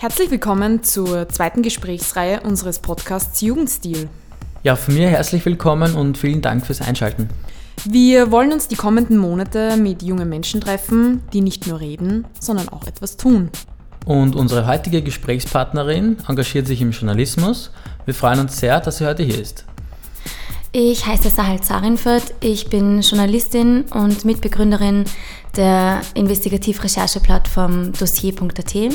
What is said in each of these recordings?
Herzlich willkommen zur zweiten Gesprächsreihe unseres Podcasts Jugendstil. Ja, von mir herzlich willkommen und vielen Dank fürs Einschalten. Wir wollen uns die kommenden Monate mit jungen Menschen treffen, die nicht nur reden, sondern auch etwas tun. Und unsere heutige Gesprächspartnerin engagiert sich im Journalismus. Wir freuen uns sehr, dass sie heute hier ist. Ich heiße Sahel Zarinfert, ich bin Journalistin und Mitbegründerin der Investigativ-Recherche-Plattform Dossier.at. Äh,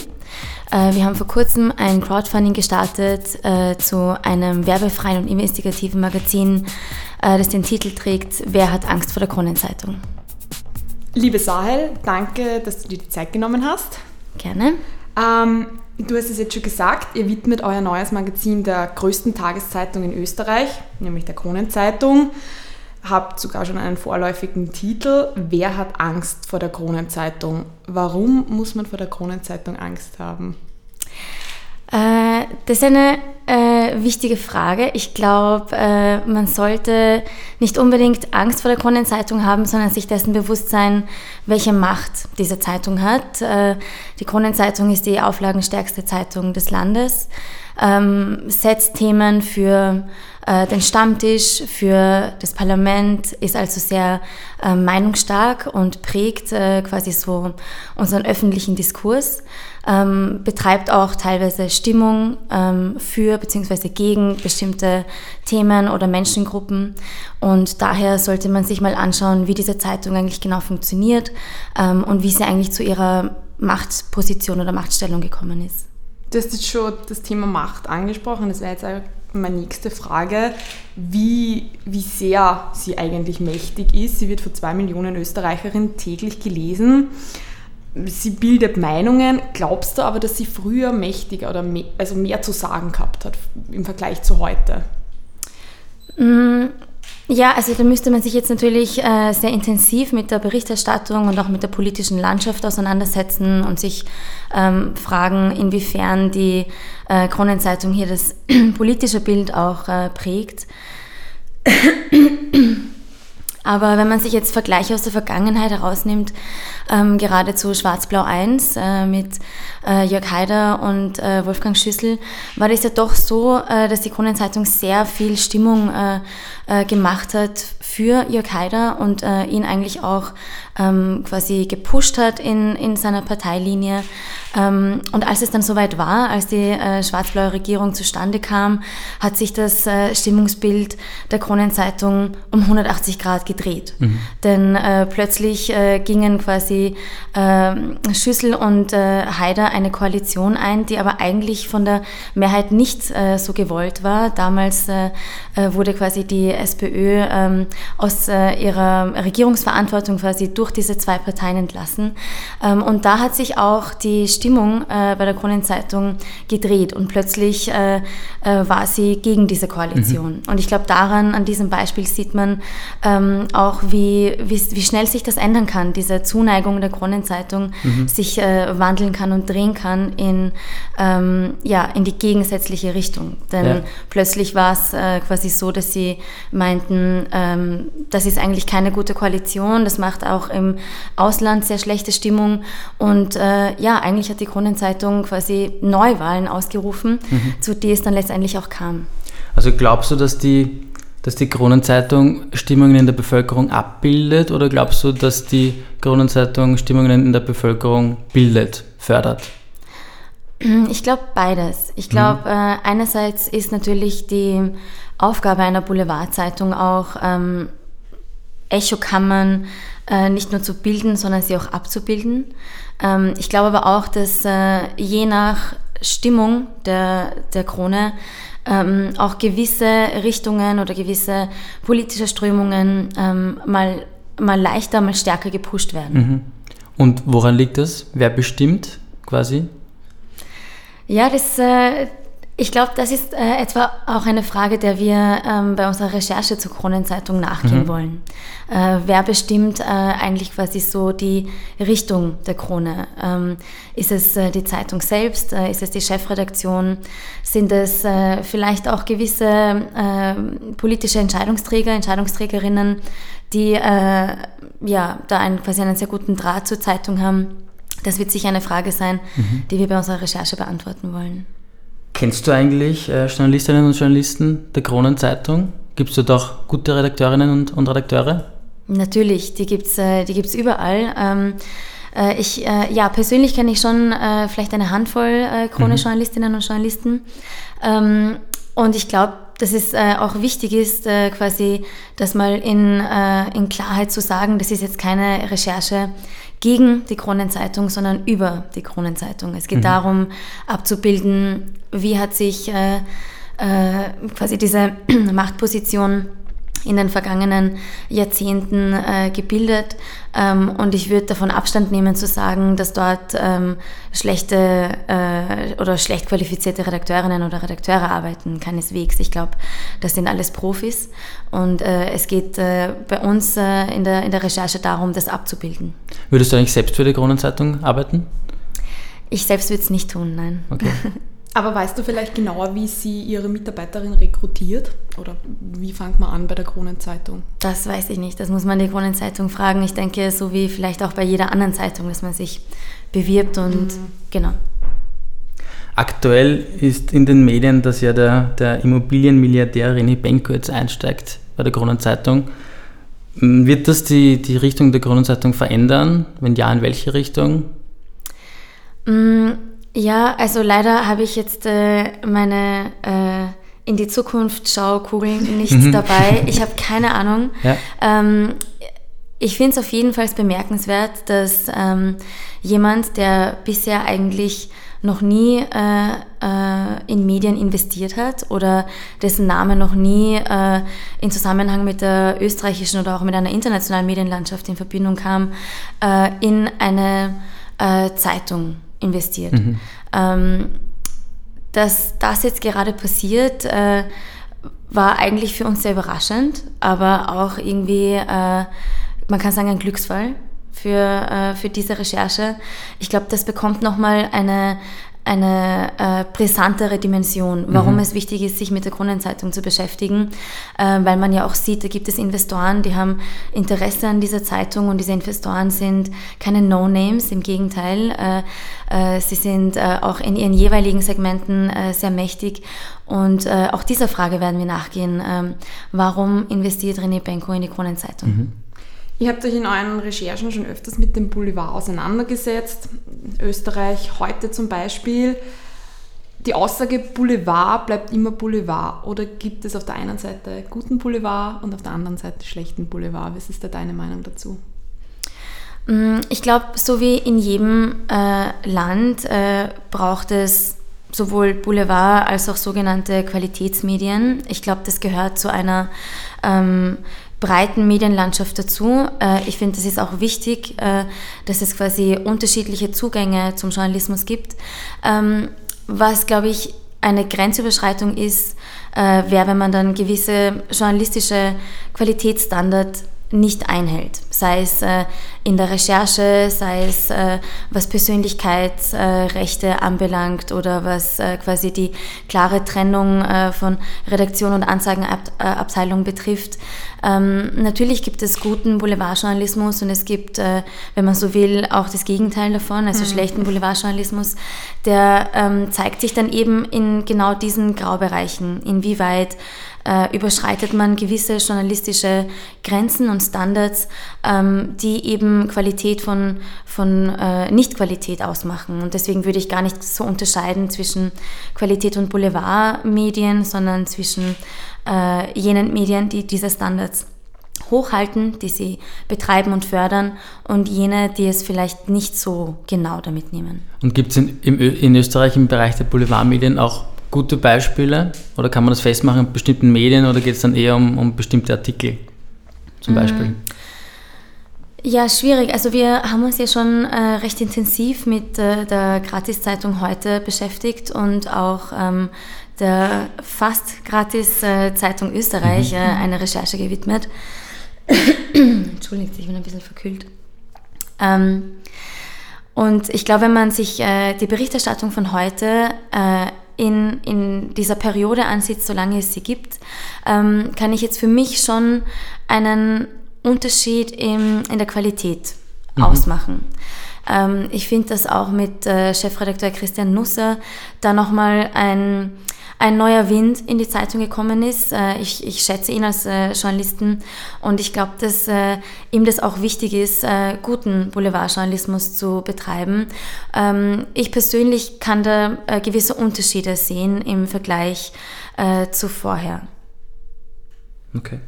wir haben vor kurzem ein Crowdfunding gestartet äh, zu einem werbefreien und investigativen Magazin, äh, das den Titel trägt Wer hat Angst vor der Kronenzeitung? Liebe Sahel, danke, dass du dir die Zeit genommen hast. Gerne. Ähm, Du hast es jetzt schon gesagt, ihr widmet euer neues Magazin der größten Tageszeitung in Österreich, nämlich der Kronenzeitung. Habt sogar schon einen vorläufigen Titel. Wer hat Angst vor der Kronenzeitung? Warum muss man vor der Kronenzeitung Angst haben? Äh, das ist eine äh, wichtige Frage. Ich glaube, äh, man sollte nicht unbedingt Angst vor der Kronenzeitung haben, sondern sich dessen bewusst sein, welche Macht diese Zeitung hat. Äh, die Kronenzeitung ist die auflagenstärkste Zeitung des Landes, ähm, setzt Themen für äh, den Stammtisch, für das Parlament, ist also sehr äh, meinungsstark und prägt quasi so unseren öffentlichen Diskurs ähm, betreibt auch teilweise Stimmung ähm, für bzw. gegen bestimmte Themen oder Menschengruppen. Und daher sollte man sich mal anschauen, wie diese Zeitung eigentlich genau funktioniert ähm, und wie sie eigentlich zu ihrer Machtposition oder Machtstellung gekommen ist. Du hast jetzt schon das Thema Macht angesprochen. Das wäre jetzt auch meine nächste Frage, wie, wie sehr sie eigentlich mächtig ist. Sie wird von zwei Millionen Österreicherinnen täglich gelesen sie bildet Meinungen. Glaubst du aber, dass sie früher mächtiger oder mehr, also mehr zu sagen gehabt hat im Vergleich zu heute? Mm, ja, also da müsste man sich jetzt natürlich äh, sehr intensiv mit der Berichterstattung und auch mit der politischen Landschaft auseinandersetzen und sich ähm, fragen, inwiefern die äh, Kronenzeitung hier das politische Bild auch äh, prägt. Aber wenn man sich jetzt Vergleiche aus der Vergangenheit herausnimmt, ähm, gerade zu Schwarz-Blau 1 äh, mit äh, Jörg Haider und äh, Wolfgang Schüssel, war das ja doch so, äh, dass die Kronenzeitung sehr viel Stimmung äh, äh, gemacht hat für Jörg Haider und ihn eigentlich auch ähm, quasi gepusht hat in, in seiner Parteilinie. Ähm, und als es dann soweit war, als die äh, schwarz-blaue Regierung zustande kam, hat sich das äh, Stimmungsbild der Kronenzeitung um 180 Grad gedreht. Mhm. Denn äh, plötzlich äh, gingen quasi ähm, Schüssel und äh, Haider eine Koalition ein, die aber eigentlich von der Mehrheit nicht äh, so gewollt war. Damals wurde quasi die SPÖ ähm, aus ihrer Regierungsverantwortung quasi durch diese zwei Parteien entlassen. Ähm, und da hat sich auch die Stimmung äh, bei der Kronenzeitung gedreht und plötzlich äh, äh, war sie gegen diese Koalition. Mhm. Und ich glaube, daran, an diesem Beispiel sieht man ähm, auch, wie, wie, wie, schnell sich das ändern kann, diese Zuneigung der Kronenzeitung mhm. sich äh, wandeln kann und drehen kann in, ähm, ja, in die gegensätzliche Richtung. Denn ja. plötzlich war es äh, quasi so, dass sie meinten, ähm, das ist eigentlich keine gute Koalition, das macht auch im Ausland sehr schlechte Stimmung und äh, ja, eigentlich hat die Kronenzeitung quasi Neuwahlen ausgerufen, mhm. zu denen es dann letztendlich auch kam. Also glaubst du, dass die, dass die Kronenzeitung Stimmungen in der Bevölkerung abbildet oder glaubst du, dass die Kronenzeitung Stimmungen in der Bevölkerung bildet, fördert? Ich glaube beides. Ich glaube, mhm. äh, einerseits ist natürlich die Aufgabe einer Boulevardzeitung auch, ähm, Echokammern äh, nicht nur zu bilden, sondern sie auch abzubilden. Ähm, ich glaube aber auch, dass äh, je nach Stimmung der, der Krone ähm, auch gewisse Richtungen oder gewisse politische Strömungen ähm, mal, mal leichter, mal stärker gepusht werden. Mhm. Und woran liegt das? Wer bestimmt quasi? Ja, das, äh, ich glaube, das ist äh, etwa auch eine Frage, der wir ähm, bei unserer Recherche zur Kronenzeitung nachgehen mhm. wollen. Äh, wer bestimmt äh, eigentlich quasi so die Richtung der Krone? Ähm, ist es äh, die Zeitung selbst? Äh, ist es die Chefredaktion? Sind es äh, vielleicht auch gewisse äh, politische Entscheidungsträger, Entscheidungsträgerinnen, die ja da einen, quasi einen sehr guten Draht zur Zeitung haben? Das wird sicher eine Frage sein, mhm. die wir bei unserer Recherche beantworten wollen. Kennst du eigentlich äh, Journalistinnen und Journalisten der Kronenzeitung? Gibt es dort auch gute Redakteurinnen und, und Redakteure? Natürlich, die gibt es äh, die gibt's überall. Ähm, äh, ich, äh, ja, persönlich kenne ich schon äh, vielleicht eine Handvoll äh, Krone-Journalistinnen mhm. und Journalisten. Ähm, und ich glaube, dass es äh, auch wichtig ist, äh, quasi das mal in, äh, in Klarheit zu sagen, das ist jetzt keine Recherche gegen die Kronenzeitung, sondern über die Kronenzeitung. Es geht mhm. darum, abzubilden, wie hat sich äh, äh, quasi diese Machtposition in den vergangenen Jahrzehnten äh, gebildet. Ähm, und ich würde davon Abstand nehmen zu sagen, dass dort ähm, schlechte äh, oder schlecht qualifizierte Redakteurinnen oder Redakteure arbeiten. Keineswegs. Ich glaube, das sind alles Profis. Und äh, es geht äh, bei uns äh, in, der, in der Recherche darum, das abzubilden. Würdest du eigentlich selbst für die Kronenzeitung arbeiten? Ich selbst würde es nicht tun, nein. Okay. Aber weißt du vielleicht genauer, wie sie ihre Mitarbeiterin rekrutiert? Oder wie fängt man an bei der Kronenzeitung? Das weiß ich nicht. Das muss man die Kronenzeitung fragen. Ich denke, so wie vielleicht auch bei jeder anderen Zeitung, dass man sich bewirbt und mhm. genau. Aktuell ist in den Medien, dass ja der, der Immobilienmilliardär René Benko jetzt einsteigt bei der Kronenzeitung. Wird das die, die Richtung der Kronenzeitung verändern? Wenn ja, in welche Richtung? Mm, ja, also leider habe ich jetzt äh, meine äh, in die Zukunft Schaukugeln nicht mhm. dabei. Ich habe keine Ahnung. Ja. Ähm, ich finde es auf jeden Fall bemerkenswert, dass ähm, jemand, der bisher eigentlich noch nie äh, äh, in Medien investiert hat oder dessen Name noch nie äh, in Zusammenhang mit der österreichischen oder auch mit einer internationalen Medienlandschaft in Verbindung kam, äh, in eine äh, Zeitung investiert. Mhm. Ähm, dass das jetzt gerade passiert, äh, war eigentlich für uns sehr überraschend, aber auch irgendwie, äh, man kann sagen, ein Glücksfall für, äh, für diese Recherche. Ich glaube, das bekommt nochmal eine, eine äh, brisantere Dimension, warum mhm. es wichtig ist, sich mit der Kronenzeitung zu beschäftigen, äh, weil man ja auch sieht, da gibt es Investoren, die haben Interesse an dieser Zeitung und diese Investoren sind keine No-Names, im Gegenteil, äh, äh sie sind äh, auch in ihren jeweiligen Segmenten äh, sehr mächtig und auch dieser Frage werden wir nachgehen, ähm, warum investiert René Benko in die Kronenzeitung? Mhm. Ihr habt euch in euren Recherchen schon öfters mit dem Boulevard auseinandergesetzt. Österreich heute zum Beispiel. Die Aussage Boulevard bleibt immer Boulevard. Oder gibt es auf der einen Seite guten Boulevard und auf der anderen Seite schlechten Boulevard? Was ist da deine Meinung dazu? Mm, ich glaube, so wie in jedem äh, Land äh, braucht es sowohl Boulevard als auch sogenannte Qualitätsmedien. Ich glaube, das gehört zu einer ähm, breiten Medienlandschaft dazu. Äh, ich finde, es ist auch wichtig, äh, dass es quasi unterschiedliche Zugänge zum Journalismus gibt. Ähm, was, glaube ich, eine Grenzüberschreitung ist, äh, wäre, wenn man dann gewisse journalistische Qualitätsstandards nicht einhält. Sei es äh, in der Recherche, sei es äh, was Persönlichkeitsrechte äh, anbelangt oder was quasi die klare Trennung von Redaktion und Anzeigenabteilung betrifft. Ähm, natürlich gibt es guten Boulevardjournalismus und es gibt, äh, wenn man so will, auch das Gegenteil davon, also mhm. schlechten Boulevardjournalismus. Der ähm, zeigt sich dann eben in genau diesen Graubereichen, inwieweit äh, überschreitet man gewisse journalistische Grenzen und Standards, ähm, die eben Qualität von, von äh, Nicht-Qualität ausmachen. Und deswegen würde ich gar nicht so unterscheiden zwischen Qualität und Boulevardmedien, sondern zwischen äh, jenen Medien, die diese Standards hochhalten, die sie betreiben und fördern und jene, die es vielleicht nicht so genau damit nehmen. Und gibt es in, in Österreich im Bereich der Boulevardmedien auch gute Beispiele oder kann man das festmachen in bestimmten Medien oder geht es dann eher um, um bestimmte Artikel zum mhm. Beispiel? Ja, schwierig. Also wir haben uns ja schon äh, recht intensiv mit äh, der Gratiszeitung heute beschäftigt und auch ähm, der fast Gratis-Zeitung äh, Österreich mhm. Äh, eine Recherche gewidmet. Entschuldigt, ich bin ein bisschen verkühlt. Ähm, und ich glaube, wenn man sich äh, die Berichterstattung von heute äh, in, in dieser Periode ansieht, solange es sie gibt, ähm, kann ich jetzt für mich schon einen Unterschied im, in der Qualität mhm. ausmachen. Ähm, ich finde, dass auch mit äh, Chefredakteur Christian Nusser da nochmal ein ein neuer Wind in die Zeitung gekommen ist. Äh, ich, ich schätze ihn als äh, Journalisten und ich glaube, dass äh, ihm das auch wichtig ist, guten Boulevardjournalismus zu betreiben. Ähm, ich persönlich kann da gewisse Unterschiede sehen im Vergleich zu vorher. Okay.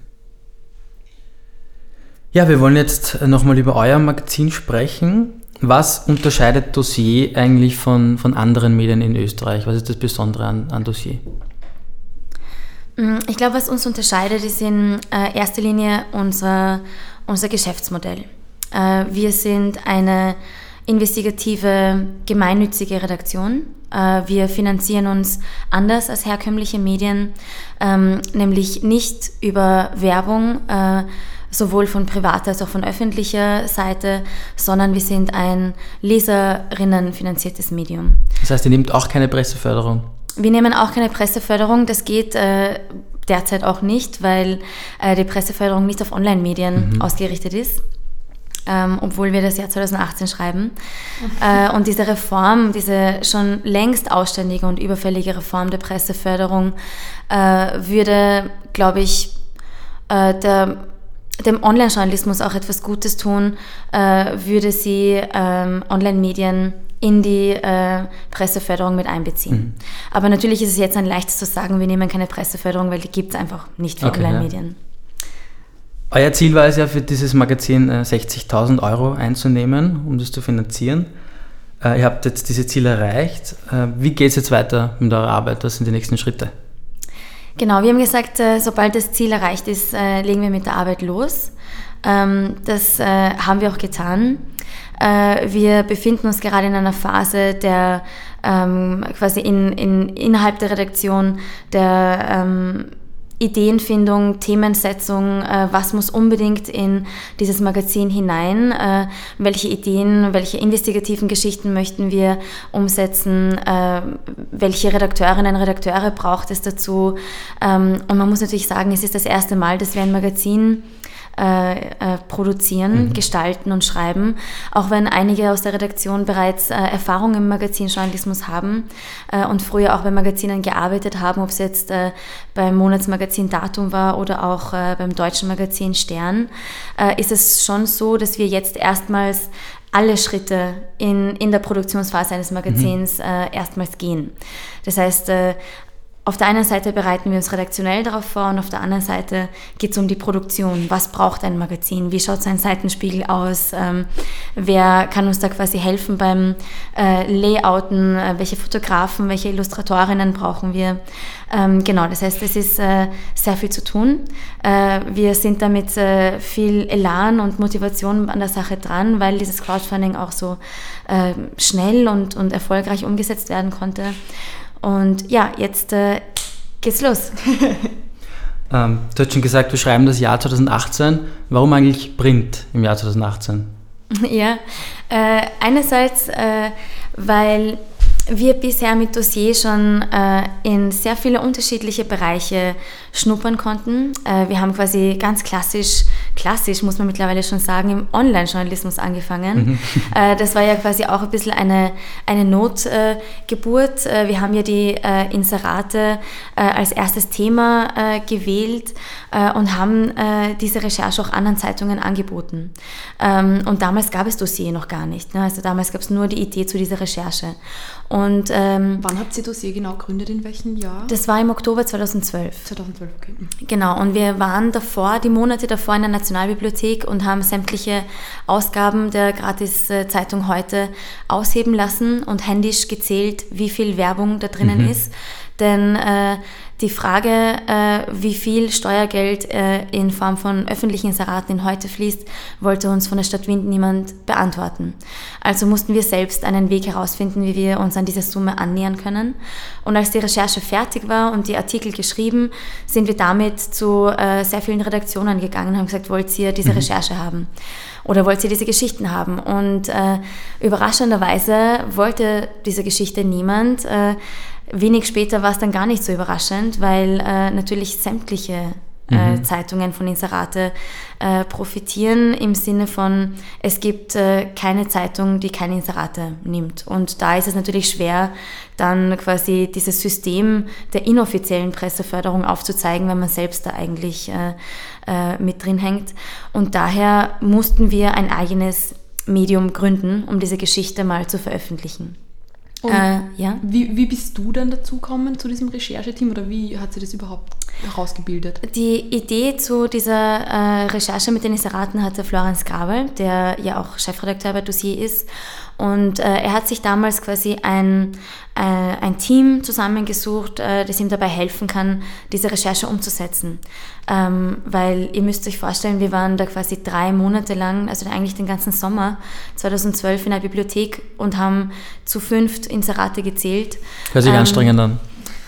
Ja, wir wollen jetzt nochmal über euer Magazin sprechen. Was unterscheidet Dossier eigentlich von, von anderen Medien in Österreich? Was ist das Besondere an, an Dossier? Mm, ich glaube, was uns unterscheidet, ist in äh, erster Linie unser, unser Geschäftsmodell. Äh, wir sind eine investigative, gemeinnützige Redaktion. Äh, wir finanzieren uns anders als herkömmliche Medien, ähm, nämlich nicht über Werbung, sowohl von privater als auch von öffentlicher Seite, sondern wir sind ein leserinnenfinanziertes Medium. Das heißt, ihr nehmt auch keine Presseförderung? Wir nehmen auch keine Presseförderung. Das geht äh, derzeit auch nicht, weil äh, die Presseförderung nicht auf Online-Medien mhm. ausgerichtet ist. Ähm, obwohl wir das Jahr 2018 schreiben. Äh, und diese Reform, diese schon längst ausständige und überfällige Reform der Presseförderung äh, würde, glaube ich, äh, der dem Online-Journalismus auch etwas Gutes tun, äh, würde sie ähm, Online-Medien in die äh, Presseförderung mit einbeziehen. Mhm. Aber natürlich ist es jetzt ein leichtes zu sagen, wir nehmen keine Presseförderung, weil die gibt es einfach nicht für okay, Online-Medien. Ja. Euer Ziel war es ja für dieses Magazin äh, 60.000 Euro einzunehmen, um das zu finanzieren. Äh, ihr habt jetzt diese Ziele erreicht. Äh, wie geht es jetzt weiter mit eurer Arbeit? Was sind die nächsten Schritte? Genau, wir haben gesagt, äh, sobald das Ziel erreicht ist, äh, legen wir mit der Arbeit los. Ähm, das äh, haben wir auch getan. Wir befinden uns gerade in einer Phase der ähm, quasi in, in, innerhalb der Redaktion der ähm, Ideenfindung, Themensetzung, äh, was muss unbedingt in dieses Magazin hinein, äh, welche Ideen, welche investigativen Geschichten möchten wir umsetzen, äh, welche Redakteurinnen und Redakteure braucht es dazu. Ähm, und man muss natürlich sagen, es ist das erste Mal, dass wir ein Magazin äh, äh, produzieren, mhm. gestalten und schreiben. Auch wenn einige aus der Redaktion bereits äh, Erfahrung im Magazinjournalismus haben äh, und früher auch bei Magazinen gearbeitet haben, ob es jetzt äh, beim Monatsmagazin Datum war oder auch beim deutschen Magazin Stern, ist es schon so, dass wir jetzt erstmals alle Schritte in, in der Produktionsphase eines Magazins mhm. äh, erstmals gehen. Das heißt, äh, auf der einen Seite bereiten wir uns redaktionell darauf vor und auf der anderen Seite geht es um die Produktion. Was braucht ein Magazin? Wie schaut sein Seitenspiegel aus? Ähm, wer kann uns da quasi helfen beim äh, Layouten? Äh, welche Fotografen, welche Illustratorinnen brauchen wir? Ähm, genau, das heißt, es ist äh, sehr viel zu tun. Äh, wir sind damit äh, viel Elan und Motivation an der Sache dran, weil dieses Crowdfunding auch so äh, schnell und, und erfolgreich umgesetzt werden konnte. Und ja, jetzt äh, geht's los. ähm, du hast schon gesagt, wir schreiben das Jahr 2018. Warum eigentlich Print im Jahr 2018? Ja, äh, einerseits, äh, weil wir bisher mit Dossier schon äh, in sehr viele unterschiedliche Bereiche schnuppern konnten. Äh, wir haben quasi ganz klassisch, klassisch muss man mittlerweile schon sagen, im Online-Journalismus angefangen. Mhm. Äh, das war ja quasi auch ein bisschen eine, eine Notgeburt. Äh, wir haben ja die äh, Inserate äh, als erstes Thema gewählt und haben diese Recherche auch anderen Zeitungen angeboten. Ähm, und damals gab es Dossier noch gar nicht. Ne? Also damals gab es nur die Idee zu dieser Recherche. Und, ähm, Wann habt ihr Dossier genau gegründet? In welchem Jahr? Das war im Oktober 2012. 2012, okay. Genau, und wir waren davor, die Monate davor in der Nationalbibliothek und haben sämtliche Ausgaben der Gratis-Zeitung heute ausheben lassen und händisch gezählt, wie viel Werbung da drinnen mhm. ist. Denn äh, die Frage, äh, wie viel Steuergeld äh, in Form von öffentlichen Inseraten in heute fließt, wollte uns von der Stadt Wien niemand beantworten. Also mussten wir selbst einen Weg herausfinden, wie wir uns an diese Summe annähern können. Und als die Recherche fertig war und die Artikel geschrieben, sind wir damit zu äh, sehr vielen Redaktionen gegangen und haben gesagt, wollt ihr diese mhm. Recherche haben? Oder wollt ihr diese Geschichten haben? Und äh, überraschenderweise wollte diese Geschichte niemand. Wenig später war es dann gar nicht so überraschend, weil äh, natürlich sämtliche äh, mhm. Zeitungen von Inserate äh, profitieren im Sinne von, es gibt äh, keine Zeitung, die keine Inserate nimmt. Und da ist es natürlich schwer, dann quasi dieses System der inoffiziellen Presseförderung aufzuzeigen, wenn man selbst da eigentlich äh, äh, mit drin hängt. Und daher mussten wir ein eigenes Medium gründen, um diese Geschichte mal zu veröffentlichen. Äh, ja? wie, wie bist du dann dazu gekommen zu diesem Rechercheteam oder wie hat sich das überhaupt herausgebildet? Die Idee zu dieser äh, Recherche mit den Inseraten hatte Florence Grabel, der ja auch Chefredakteur bei Dossier ist. Und äh, er hat sich damals quasi ein, äh, ein Team zusammengesucht, äh, das ihm dabei helfen kann, diese Recherche umzusetzen. Ähm, weil ihr müsst euch vorstellen, wir waren da quasi drei Monate lang, also eigentlich den ganzen Sommer 2012 in der Bibliothek und haben zu fünft Inserate gezählt. Hört sich ähm, anstrengend an.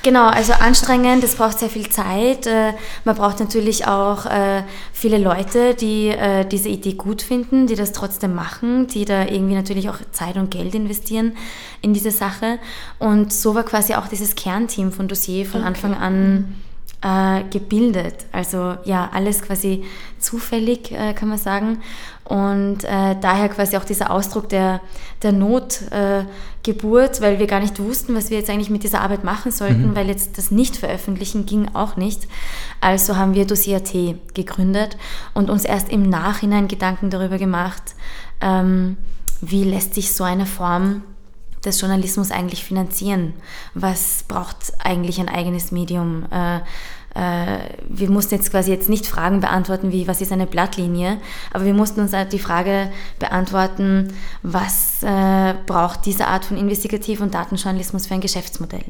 Genau, also anstrengend, es braucht sehr viel Zeit. Äh, man braucht natürlich auch äh, viele Leute, die äh, diese Idee gut finden, die das trotzdem machen, die da irgendwie natürlich auch Zeit und Geld investieren in diese Sache. Und so war quasi auch dieses Kernteam von Dossier von okay. Anfang an äh, gebildet. Also ja, alles quasi zufällig, äh, kann man sagen. Und äh, daher quasi auch dieser Ausdruck der, der Notgeburt, äh, weil wir gar nicht wussten, was wir jetzt eigentlich mit dieser Arbeit machen sollten, mhm. weil jetzt das Nicht-Veröffentlichen ging auch nicht. Also haben wir Dossier.at gegründet und uns erst im Nachhinein Gedanken darüber gemacht, ähm, wie lässt sich so eine Form des Journalismus eigentlich finanzieren? Was braucht eigentlich ein eigenes Medium? Äh, äh, wir mussten jetzt quasi jetzt nicht Fragen beantworten wie, was ist eine Blattlinie, aber wir mussten uns halt die Frage beantworten, was äh, braucht diese Art von Investigativ- und Datenjournalismus für ein Geschäftsmodell?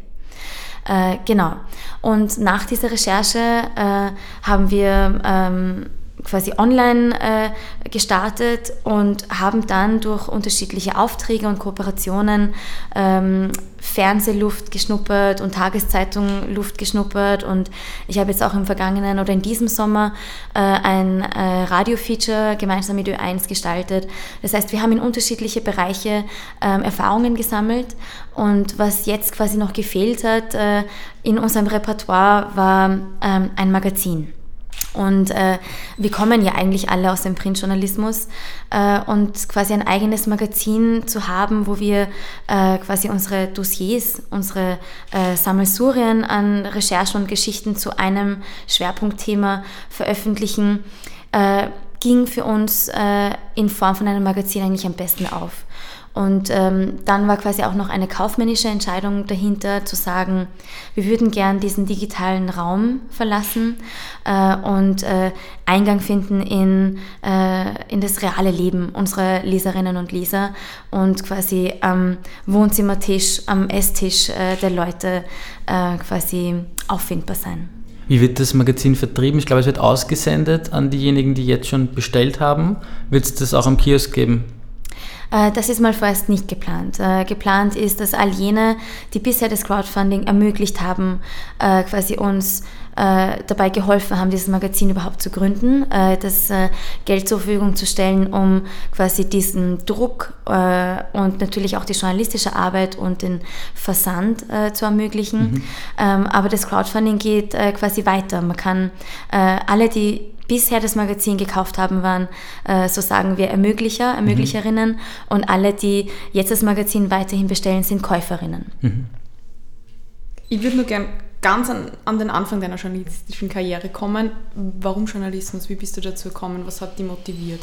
Äh, genau. Und nach dieser Recherche äh, haben wir ähm, quasi online äh, gestartet und haben dann durch unterschiedliche Aufträge und Kooperationen ähm, Fernsehluft geschnuppert und Tageszeitung Luft geschnuppert und ich habe jetzt auch im vergangenen oder in diesem Sommer äh, ein äh, Radio-Feature gemeinsam mit Ö1 gestaltet. Das heißt, wir haben in unterschiedliche Bereiche ähm, Erfahrungen gesammelt und was jetzt quasi noch gefehlt hat äh, in unserem Repertoire war ähm, ein Magazin. Und äh, wir kommen ja eigentlich alle aus dem Printjournalismus äh, und quasi ein eigenes Magazin zu haben, wo wir äh, quasi unsere Dossiers, unsere äh, Sammelsurien an Recherchen und Geschichten zu einem Schwerpunktthema veröffentlichen, äh, ging für uns äh, in Form von einem Magazin eigentlich am besten auf. Und ähm, dann war quasi auch noch eine kaufmännische Entscheidung dahinter, zu sagen, wir würden gern diesen digitalen Raum verlassen äh, und äh, Eingang finden in, äh, in das reale Leben unserer Leserinnen und Leser und quasi am Wohnzimmertisch, am Esstisch äh, der Leute äh, quasi auffindbar sein. Wie wird das Magazin vertrieben? Ich glaube, es wird ausgesendet an diejenigen, die jetzt schon bestellt haben. Wird es das auch am Kiosk geben? Äh, das ist mal vorerst nicht geplant. Äh, geplant ist, dass all jene, die bisher das Crowdfunding ermöglicht haben, äh, quasi uns dabei geholfen haben, dieses Magazin überhaupt zu gründen, das Geld zur Verfügung zu stellen, um quasi diesen Druck und natürlich auch die journalistische Arbeit und den Versand zu ermöglichen. Mhm. Ähm, aber das Crowdfunding geht quasi weiter. Man kann alle, die bisher das Magazin gekauft haben, waren, äh, so sagen wir, Ermöglicher, Ermöglicherinnen mhm. und alle, die jetzt das Magazin weiterhin bestellen, sind Käuferinnen. Mhm. Ich würde nur gerne ganz an, an, den Anfang deiner journalistischen Karriere kommen. Warum Journalismus? Wie bist du dazu gekommen? Was hat dich motiviert?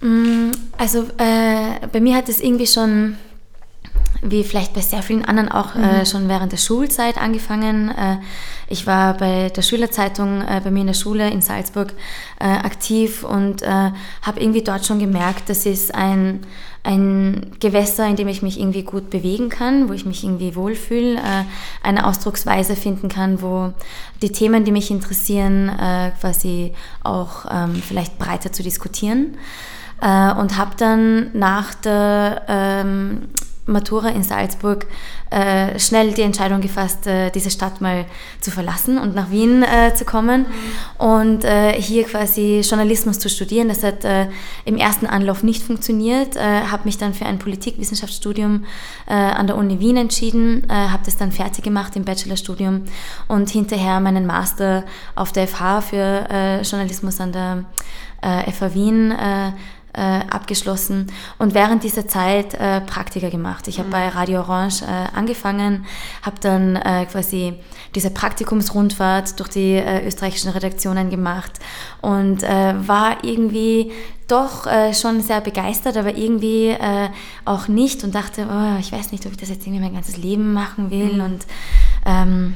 Mm, also äh, bei mir hat es irgendwie schon wie vielleicht bei sehr vielen anderen auch äh, mhm. äh, schon während der Schulzeit angefangen. Äh, ich war bei der Schülerzeitung äh, bei mir in der Schule in Salzburg äh, aktiv und äh, habe irgendwie dort schon gemerkt, das ist ein, ein Gewässer, in dem ich mich irgendwie gut bewegen kann, wo ich mich irgendwie wohlfühle, eine Ausdrucksweise finden kann, wo die Themen, die mich interessieren, quasi auch ähm, vielleicht breiter zu diskutieren. und habe dann nach der ähm, Matura in Salzburg äh, schnell die Entscheidung gefasst, äh, diese Stadt mal zu verlassen und nach Wien äh, zu kommen und äh, hier quasi Journalismus zu studieren. Das hat äh, im ersten Anlauf nicht funktioniert, äh, habe mich dann für ein Politikwissenschaftsstudium an der Uni Wien entschieden, habe das dann fertig gemacht im Bachelorstudium und hinterher meinen Master auf der FH für Journalismus an der FH Wien äh, abgeschlossen und während dieser Zeit äh, Praktika gemacht. Ich habe mhm. bei Radio Orange äh, angefangen, habe dann äh, quasi diese Praktikumsrundfahrt durch die äh, österreichischen Redaktionen gemacht und äh, war irgendwie doch äh, schon sehr begeistert, aber irgendwie äh, auch nicht und dachte, oh, ich weiß nicht, ob ich das jetzt irgendwie mein ganzes Leben machen will mhm. und ähm,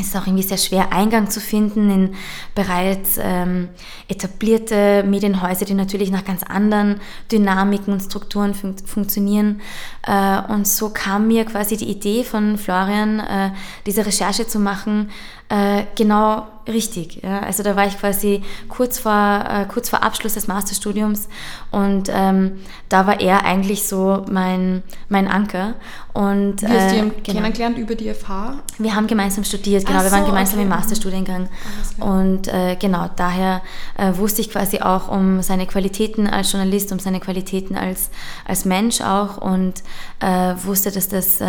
es ist auch irgendwie sehr schwer, Eingang zu finden in bereits ähm, etablierte Medienhäuser, die natürlich nach ganz anderen Dynamiken und Strukturen fun funktionieren. Äh, und so kam mir quasi die Idee von Florian, äh, diese Recherche zu machen, äh, genau richtig. Ja? Also da war ich quasi kurz vor, äh, kurz vor Abschluss des Masterstudiums und ähm, da war er eigentlich so mein, mein Anker. Und, Wie hast du ihn äh, genau. kennengelernt über die FH? Wir haben gemeinsam studiert, genau. Ach wir waren gemeinsam okay. im Masterstudiengang. Und äh, genau, daher äh, wusste ich quasi auch um seine Qualitäten als Journalist, um seine Qualitäten als, als Mensch auch und äh, wusste, dass das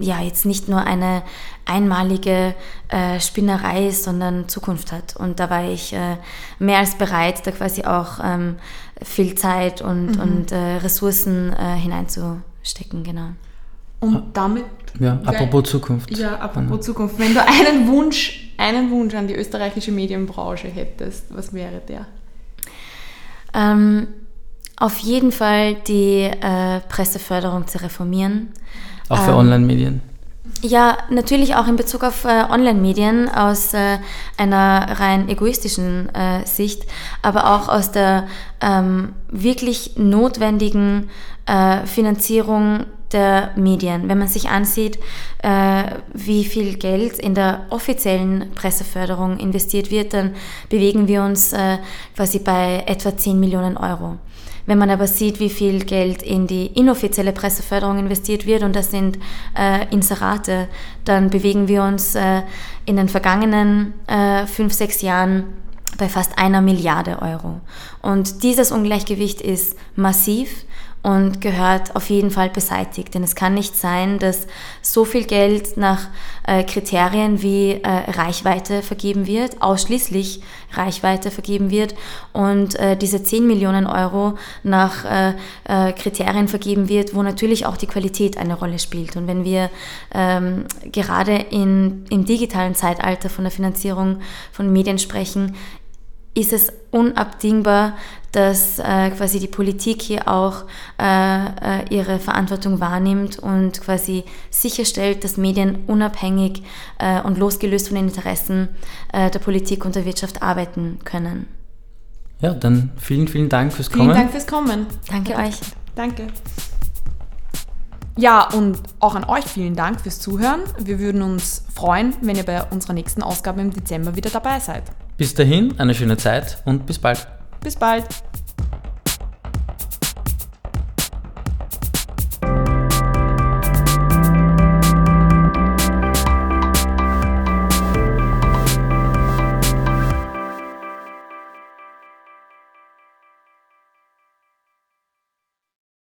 ja jetzt nicht nur eine einmalige äh, Spinnerei ist, sondern Zukunft hat. Und da war ich äh, mehr als bereit, da quasi auch ähm, viel Zeit und, mhm. und äh, Ressourcen äh, hineinzustecken, genau. Und damit. Ja, apropos Zukunft. Ja, apropos ja. Zukunft. Wenn du einen Wunsch, einen Wunsch an die österreichische Medienbranche hättest, was wäre der? Ähm, auf jeden Fall die äh, Presseförderung zu reformieren. Auch für ähm, Online-Medien? Ja, natürlich auch in Bezug auf äh, Online-Medien aus äh, einer rein egoistischen äh, Sicht, aber auch aus der ähm, wirklich notwendigen äh, Finanzierung der Medien. Wenn man sich ansieht, äh, wie viel Geld in der offiziellen Presseförderung investiert wird, dann bewegen wir uns äh, quasi bei etwa 10 Millionen Euro. Wenn man aber sieht, wie viel Geld in die inoffizielle Presseförderung investiert wird, und das sind äh, Inserate, dann bewegen wir uns äh, in den vergangenen äh, fünf, sechs Jahren bei fast einer Milliarde Euro. Und dieses Ungleichgewicht ist massiv und gehört auf jeden Fall beseitigt. Denn es kann nicht sein, dass so viel Geld nach äh, Kriterien wie äh, Reichweite vergeben wird, ausschließlich Reichweite vergeben wird und äh, diese 10 Millionen Euro nach äh, äh, Kriterien vergeben wird, wo natürlich auch die Qualität eine Rolle spielt. Und wenn wir ähm, gerade in, im digitalen Zeitalter von der Finanzierung von Medien sprechen, ist es unabdingbar, dass äh, quasi die Politik hier auch äh, äh, ihre Verantwortung wahrnimmt und quasi sicherstellt, dass Medien unabhängig äh, und losgelöst von den Interessen äh, der Politik und der Wirtschaft arbeiten können. Ja, dann vielen, vielen Dank fürs Kommen. Vielen Dank fürs Kommen. Danke euch. Danke. Ja, und auch an euch vielen Dank fürs Zuhören. Wir würden uns freuen, wenn ihr bei unserer nächsten Ausgabe im Dezember wieder dabei seid. Bis dahin, eine schöne Zeit und bis bald. Bis bald.